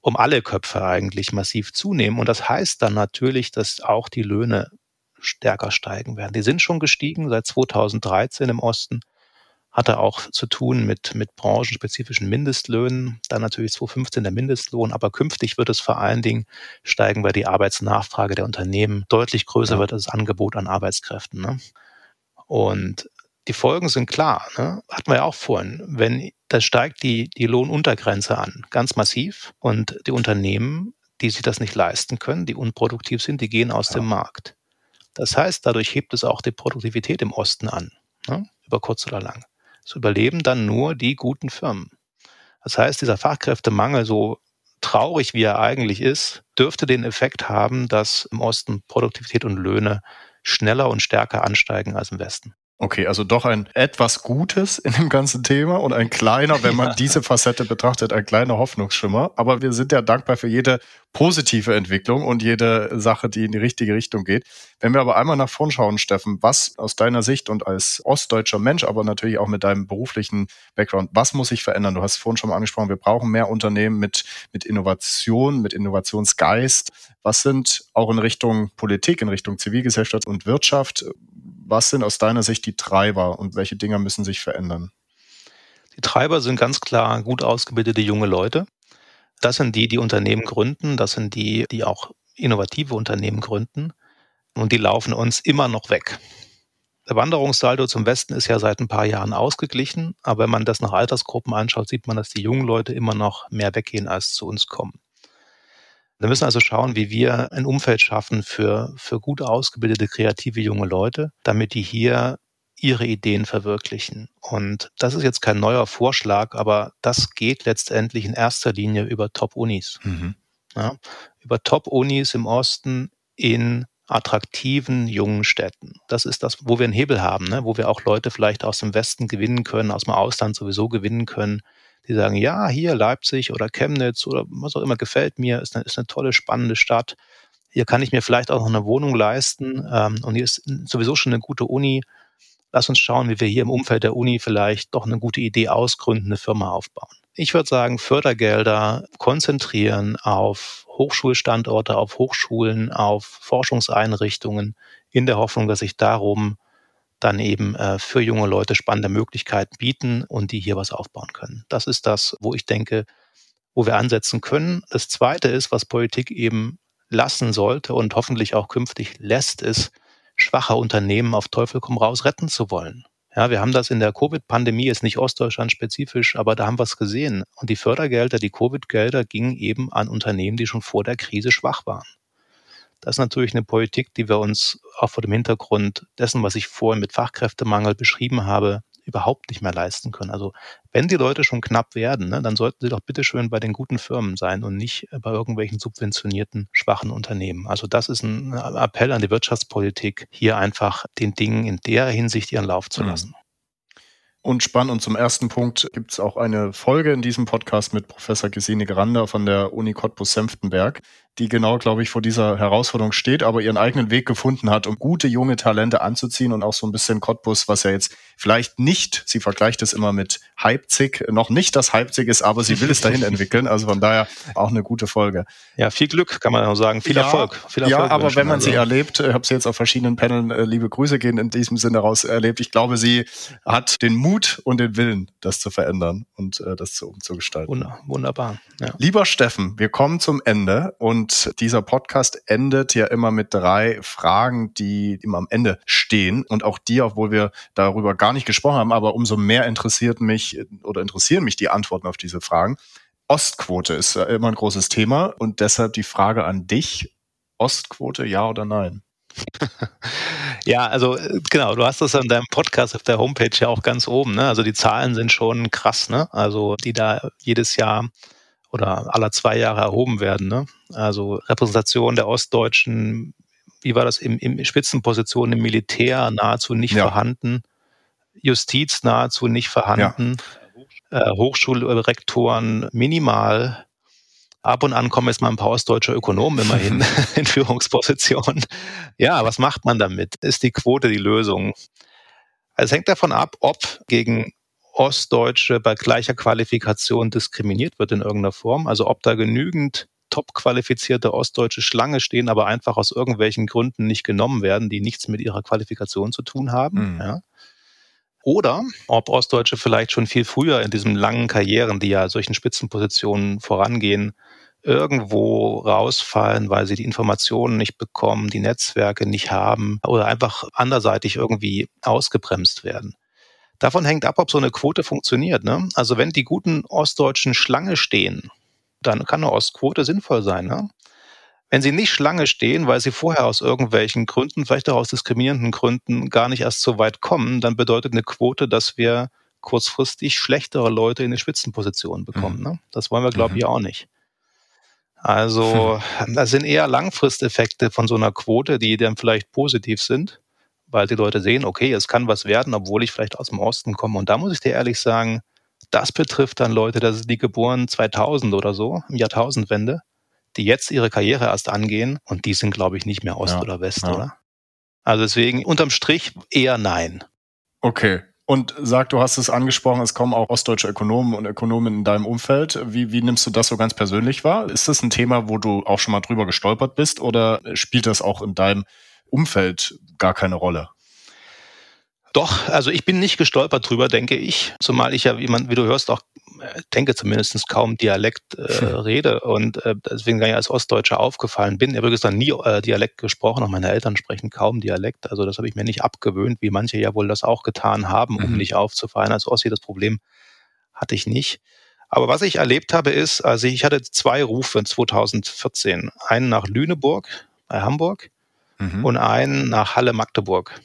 um alle Köpfe eigentlich massiv zunehmen. Und das heißt dann natürlich, dass auch die Löhne stärker steigen werden. Die sind schon gestiegen seit 2013 im Osten hatte auch zu tun mit, mit branchenspezifischen Mindestlöhnen. Dann natürlich 2015 der Mindestlohn, aber künftig wird es vor allen Dingen steigen, weil die Arbeitsnachfrage der Unternehmen deutlich größer ja. wird als das Angebot an Arbeitskräften. Ne? Und die Folgen sind klar, ne? hatten wir ja auch vorhin. Wenn das steigt die, die Lohnuntergrenze an, ganz massiv, und die Unternehmen, die sich das nicht leisten können, die unproduktiv sind, die gehen aus ja. dem Markt. Das heißt, dadurch hebt es auch die Produktivität im Osten an, ne? über kurz oder lang. Es überleben dann nur die guten Firmen. Das heißt, dieser Fachkräftemangel, so traurig wie er eigentlich ist, dürfte den Effekt haben, dass im Osten Produktivität und Löhne schneller und stärker ansteigen als im Westen. Okay, also doch ein etwas Gutes in dem ganzen Thema und ein kleiner, wenn man ja. diese Facette betrachtet, ein kleiner Hoffnungsschimmer. Aber wir sind ja dankbar für jede positive Entwicklung und jede Sache, die in die richtige Richtung geht. Wenn wir aber einmal nach vorn schauen, Steffen, was aus deiner Sicht und als ostdeutscher Mensch, aber natürlich auch mit deinem beruflichen Background, was muss sich verändern? Du hast vorhin schon mal angesprochen, wir brauchen mehr Unternehmen mit, mit Innovation, mit Innovationsgeist. Was sind auch in Richtung Politik, in Richtung Zivilgesellschaft und Wirtschaft was sind aus deiner Sicht die Treiber und welche Dinge müssen sich verändern? Die Treiber sind ganz klar gut ausgebildete junge Leute. Das sind die, die Unternehmen gründen. Das sind die, die auch innovative Unternehmen gründen. Und die laufen uns immer noch weg. Der Wanderungssaldo zum Westen ist ja seit ein paar Jahren ausgeglichen. Aber wenn man das nach Altersgruppen anschaut, sieht man, dass die jungen Leute immer noch mehr weggehen, als zu uns kommen. Wir müssen also schauen, wie wir ein Umfeld schaffen für, für gut ausgebildete, kreative junge Leute, damit die hier ihre Ideen verwirklichen. Und das ist jetzt kein neuer Vorschlag, aber das geht letztendlich in erster Linie über Top-Unis. Mhm. Ja, über Top-Unis im Osten in attraktiven jungen Städten. Das ist das, wo wir einen Hebel haben, ne? wo wir auch Leute vielleicht aus dem Westen gewinnen können, aus dem Ausland sowieso gewinnen können, die sagen, ja, hier Leipzig oder Chemnitz oder was auch immer gefällt mir, ist eine, ist eine tolle, spannende Stadt. Hier kann ich mir vielleicht auch noch eine Wohnung leisten ähm, und hier ist sowieso schon eine gute Uni. Lass uns schauen, wie wir hier im Umfeld der Uni vielleicht doch eine gute Idee ausgründen, eine Firma aufbauen. Ich würde sagen, Fördergelder konzentrieren auf Hochschulstandorte, auf Hochschulen, auf Forschungseinrichtungen in der Hoffnung, dass sich darum dann eben äh, für junge Leute spannende Möglichkeiten bieten und die hier was aufbauen können. Das ist das, wo ich denke, wo wir ansetzen können. Das Zweite ist, was Politik eben lassen sollte und hoffentlich auch künftig lässt, ist, schwache Unternehmen auf Teufel komm raus retten zu wollen. Ja, wir haben das in der Covid-Pandemie, ist nicht Ostdeutschland spezifisch, aber da haben wir es gesehen. Und die Fördergelder, die Covid-Gelder gingen eben an Unternehmen, die schon vor der Krise schwach waren. Das ist natürlich eine Politik, die wir uns auch vor dem Hintergrund dessen, was ich vorhin mit Fachkräftemangel beschrieben habe, überhaupt nicht mehr leisten können. Also wenn die Leute schon knapp werden, ne, dann sollten sie doch bitte schön bei den guten Firmen sein und nicht bei irgendwelchen subventionierten, schwachen Unternehmen. Also das ist ein Appell an die Wirtschaftspolitik, hier einfach den Dingen in der Hinsicht ihren Lauf zu mhm. lassen und spannend. Und zum ersten Punkt gibt es auch eine Folge in diesem Podcast mit Professor Gesine Grander von der Uni Cottbus-Senftenberg, die genau, glaube ich, vor dieser Herausforderung steht, aber ihren eigenen Weg gefunden hat, um gute junge Talente anzuziehen und auch so ein bisschen Cottbus, was ja jetzt vielleicht nicht, sie vergleicht es immer mit Leipzig, noch nicht das Leipzig ist, aber sie will es dahin entwickeln. Also von daher auch eine gute Folge. Ja, viel Glück, kann man auch sagen. Viel ja, Erfolg. Viel Erfolg ja, aber wenn man also. sie erlebt, ich habe sie jetzt auf verschiedenen Paneln, äh, liebe Grüße gehen in diesem Sinne raus erlebt. Ich glaube, sie hat den Mut und den Willen, das zu verändern und äh, das zu umzugestalten. Wunderbar. Ja. Lieber Steffen, wir kommen zum Ende und dieser Podcast endet ja immer mit drei Fragen, die immer am Ende stehen und auch die, obwohl wir darüber gar nicht gesprochen haben, aber umso mehr interessiert mich oder interessieren mich die Antworten auf diese Fragen. Ostquote ist immer ein großes Thema und deshalb die Frage an dich. Ostquote, ja oder nein? ja, also genau, du hast das in deinem Podcast auf der Homepage ja auch ganz oben. Ne? Also die Zahlen sind schon krass, ne? Also die da jedes Jahr oder aller zwei Jahre erhoben werden. Ne? Also Repräsentation der Ostdeutschen, wie war das im, im Spitzenpositionen im Militär nahezu nicht ja. vorhanden, Justiz nahezu nicht vorhanden, ja. äh, Hochschulrektoren minimal. Ab und an kommen jetzt mal ein paar ostdeutsche Ökonomen immerhin in Führungspositionen. Ja, was macht man damit? Ist die Quote die Lösung? Also es hängt davon ab, ob gegen Ostdeutsche bei gleicher Qualifikation diskriminiert wird in irgendeiner Form. Also ob da genügend top qualifizierte ostdeutsche Schlange stehen, aber einfach aus irgendwelchen Gründen nicht genommen werden, die nichts mit ihrer Qualifikation zu tun haben. Mhm. Ja. Oder ob Ostdeutsche vielleicht schon viel früher in diesen langen Karrieren, die ja solchen Spitzenpositionen vorangehen, irgendwo rausfallen, weil sie die Informationen nicht bekommen, die Netzwerke nicht haben oder einfach anderseitig irgendwie ausgebremst werden. Davon hängt ab, ob so eine Quote funktioniert. Ne? Also wenn die guten Ostdeutschen Schlange stehen, dann kann eine Ostquote sinnvoll sein. Ne? Wenn sie nicht Schlange stehen, weil sie vorher aus irgendwelchen Gründen, vielleicht auch aus diskriminierenden Gründen, gar nicht erst so weit kommen, dann bedeutet eine Quote, dass wir kurzfristig schlechtere Leute in die Spitzenpositionen bekommen. Mhm. Ne? Das wollen wir, glaube ich, mhm. auch nicht. Also, hm. das sind eher Langfristeffekte von so einer Quote, die dann vielleicht positiv sind weil die Leute sehen, okay, es kann was werden, obwohl ich vielleicht aus dem Osten komme. Und da muss ich dir ehrlich sagen, das betrifft dann Leute, das sind die geboren 2000 oder so, im Jahrtausendwende, die jetzt ihre Karriere erst angehen und die sind, glaube ich, nicht mehr Ost ja, oder West, ja. oder? Also deswegen unterm Strich eher nein. Okay. Und sag, du hast es angesprochen, es kommen auch ostdeutsche Ökonomen und Ökonomen in deinem Umfeld. Wie, wie nimmst du das so ganz persönlich wahr? Ist das ein Thema, wo du auch schon mal drüber gestolpert bist oder spielt das auch in deinem Umfeld gar keine Rolle. Doch, also ich bin nicht gestolpert drüber, denke ich, zumal ich ja, wie man, wie du hörst, auch denke zumindest kaum Dialekt äh, hm. rede und äh, deswegen gar nicht als Ostdeutscher aufgefallen bin. Ich habe übrigens dann nie äh, Dialekt gesprochen, auch meine Eltern sprechen kaum Dialekt, also das habe ich mir nicht abgewöhnt, wie manche ja wohl das auch getan haben, um mhm. nicht aufzufallen. Als Ossi das Problem hatte ich nicht. Aber was ich erlebt habe ist, also ich hatte zwei Rufe 2014. Einen nach Lüneburg bei Hamburg mhm. und einen nach Halle Magdeburg.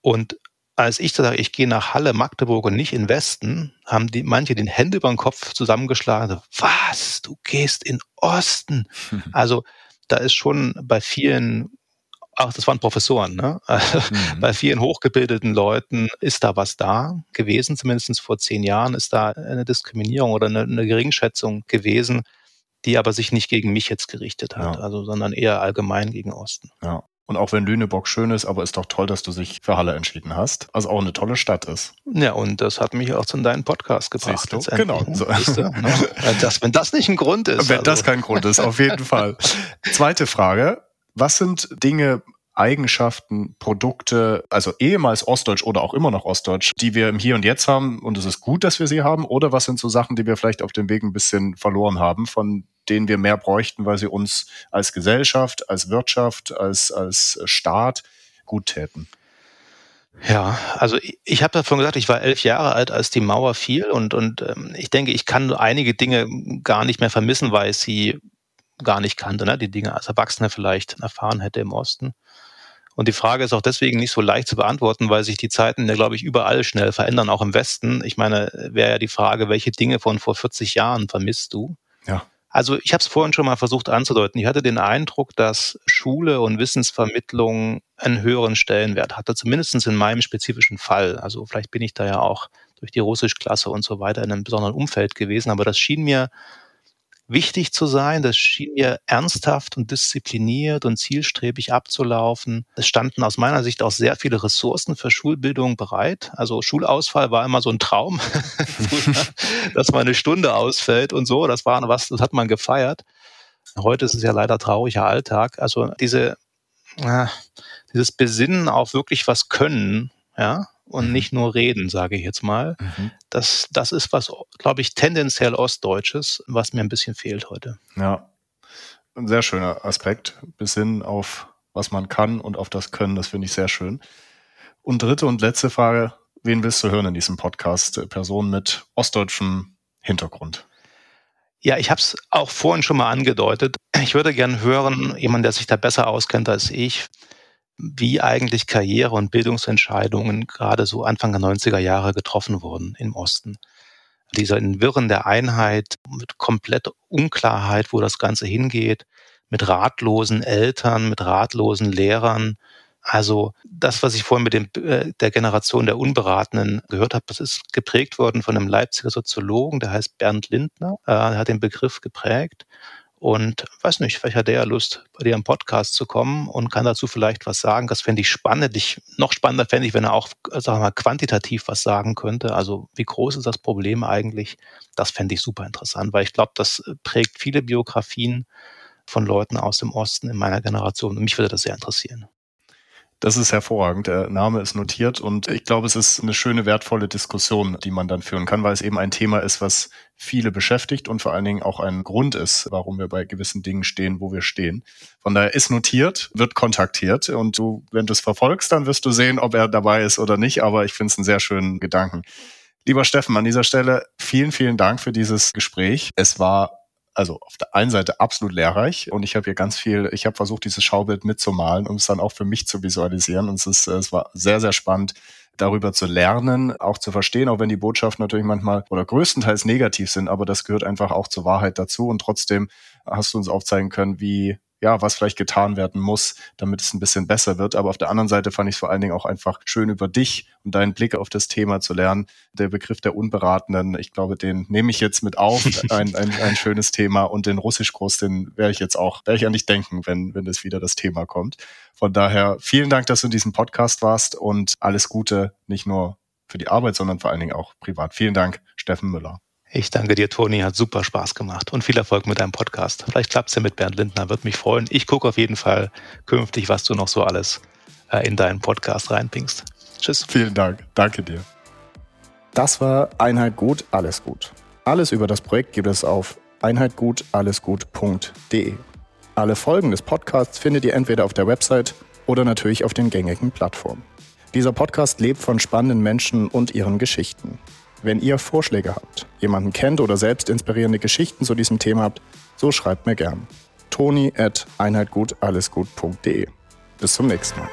Und als ich sage, ich gehe nach Halle Magdeburg und nicht in Westen, haben die manche den Hände über den Kopf zusammengeschlagen. Was? Du gehst in Osten? Mhm. Also da ist schon bei vielen Ach, das waren Professoren, ne? Mhm. Bei vielen hochgebildeten Leuten ist da was da gewesen, zumindest vor zehn Jahren ist da eine Diskriminierung oder eine, eine Geringschätzung gewesen die aber sich nicht gegen mich jetzt gerichtet hat, ja. also sondern eher allgemein gegen Osten. Ja. Und auch wenn Lüneburg schön ist, aber ist doch toll, dass du dich für Halle entschieden hast. Also auch eine tolle Stadt ist. Ja, und das hat mich auch zu deinem Podcast gebracht. Siehst du? Genau. So. Du? Das, wenn das nicht ein Grund ist. Wenn also. das kein Grund ist, auf jeden Fall. Zweite Frage. Was sind Dinge, Eigenschaften, Produkte, also ehemals Ostdeutsch oder auch immer noch Ostdeutsch, die wir im Hier und Jetzt haben und es ist gut, dass wir sie haben? Oder was sind so Sachen, die wir vielleicht auf dem Weg ein bisschen verloren haben, von denen wir mehr bräuchten, weil sie uns als Gesellschaft, als Wirtschaft, als, als Staat gut täten? Ja, also ich, ich habe davon gesagt, ich war elf Jahre alt, als die Mauer fiel und, und ähm, ich denke, ich kann einige Dinge gar nicht mehr vermissen, weil ich sie gar nicht kannte, ne? die Dinge als Erwachsene vielleicht erfahren hätte im Osten. Und die Frage ist auch deswegen nicht so leicht zu beantworten, weil sich die Zeiten ja, glaube ich, überall schnell verändern, auch im Westen. Ich meine, wäre ja die Frage, welche Dinge von vor 40 Jahren vermisst du? Ja. Also ich habe es vorhin schon mal versucht anzudeuten. Ich hatte den Eindruck, dass Schule und Wissensvermittlung einen höheren Stellenwert hatte, zumindest in meinem spezifischen Fall. Also vielleicht bin ich da ja auch durch die Russischklasse und so weiter in einem besonderen Umfeld gewesen, aber das schien mir wichtig zu sein. Das schien mir ernsthaft und diszipliniert und zielstrebig abzulaufen. Es standen aus meiner Sicht auch sehr viele Ressourcen für Schulbildung bereit. Also Schulausfall war immer so ein Traum, dass mal eine Stunde ausfällt und so. Das war was, das hat man gefeiert. Heute ist es ja leider trauriger Alltag. Also diese, äh, dieses Besinnen auf wirklich was können, ja, und mhm. nicht nur reden, sage ich jetzt mal. Mhm. Das, das ist was, glaube ich, tendenziell Ostdeutsches, was mir ein bisschen fehlt heute. Ja, ein sehr schöner Aspekt. Besinnen auf, was man kann und auf das Können, das finde ich sehr schön. Und dritte und letzte Frage, wen willst du hören in diesem Podcast? Personen mit ostdeutschem Hintergrund. Ja, ich habe es auch vorhin schon mal angedeutet. Ich würde gern hören, jemand, der sich da besser auskennt als ich, wie eigentlich Karriere- und Bildungsentscheidungen gerade so Anfang der 90er Jahre getroffen wurden im Osten. Dieser Wirren der Einheit mit komplett Unklarheit, wo das Ganze hingeht, mit ratlosen Eltern, mit ratlosen Lehrern. Also das, was ich vorhin mit dem, äh, der Generation der Unberatenen gehört habe, das ist geprägt worden von einem Leipziger Soziologen, der heißt Bernd Lindner, äh, er hat den Begriff geprägt. Und weiß nicht, vielleicht hat der ja Lust, bei dir im Podcast zu kommen und kann dazu vielleicht was sagen. Das fände ich spannend. Ich, noch spannender fände ich, wenn er auch, sagen wir mal, quantitativ was sagen könnte. Also wie groß ist das Problem eigentlich? Das fände ich super interessant, weil ich glaube, das prägt viele Biografien von Leuten aus dem Osten in meiner Generation. Und mich würde das sehr interessieren. Das ist hervorragend. Der Name ist notiert und ich glaube, es ist eine schöne, wertvolle Diskussion, die man dann führen kann, weil es eben ein Thema ist, was viele beschäftigt und vor allen Dingen auch ein Grund ist, warum wir bei gewissen Dingen stehen, wo wir stehen. Von daher ist notiert, wird kontaktiert und du, wenn du es verfolgst, dann wirst du sehen, ob er dabei ist oder nicht. Aber ich finde es einen sehr schönen Gedanken. Lieber Steffen, an dieser Stelle vielen, vielen Dank für dieses Gespräch. Es war also auf der einen Seite absolut lehrreich und ich habe hier ganz viel, ich habe versucht, dieses Schaubild mitzumalen, um es dann auch für mich zu visualisieren und es ist, es war sehr, sehr spannend, darüber zu lernen, auch zu verstehen, auch wenn die Botschaften natürlich manchmal oder größtenteils negativ sind, aber das gehört einfach auch zur Wahrheit dazu und trotzdem hast du uns aufzeigen können, wie ja, was vielleicht getan werden muss, damit es ein bisschen besser wird. Aber auf der anderen Seite fand ich es vor allen Dingen auch einfach schön über dich und deinen Blick auf das Thema zu lernen. Der Begriff der Unberatenden, ich glaube, den nehme ich jetzt mit auf. Ein, ein, ein schönes Thema. Und den Russischkurs, den werde ich jetzt auch, werde ich an dich denken, wenn, wenn das wieder das Thema kommt. Von daher vielen Dank, dass du in diesem Podcast warst und alles Gute, nicht nur für die Arbeit, sondern vor allen Dingen auch privat. Vielen Dank, Steffen Müller. Ich danke dir, Toni. Hat super Spaß gemacht und viel Erfolg mit deinem Podcast. Vielleicht klappt es ja mit Bernd Lindner, würde mich freuen. Ich gucke auf jeden Fall künftig, was du noch so alles äh, in deinen Podcast reinpingst. Tschüss. Vielen Dank. Danke dir. Das war Einheit gut, alles gut. Alles über das Projekt gibt es auf einheitgutallesgut.de. Alle Folgen des Podcasts findet ihr entweder auf der Website oder natürlich auf den gängigen Plattformen. Dieser Podcast lebt von spannenden Menschen und ihren Geschichten. Wenn ihr Vorschläge habt, jemanden kennt oder selbst inspirierende Geschichten zu diesem Thema habt, so schreibt mir gern. Toni at einheitgutallesgut.de. Bis zum nächsten Mal.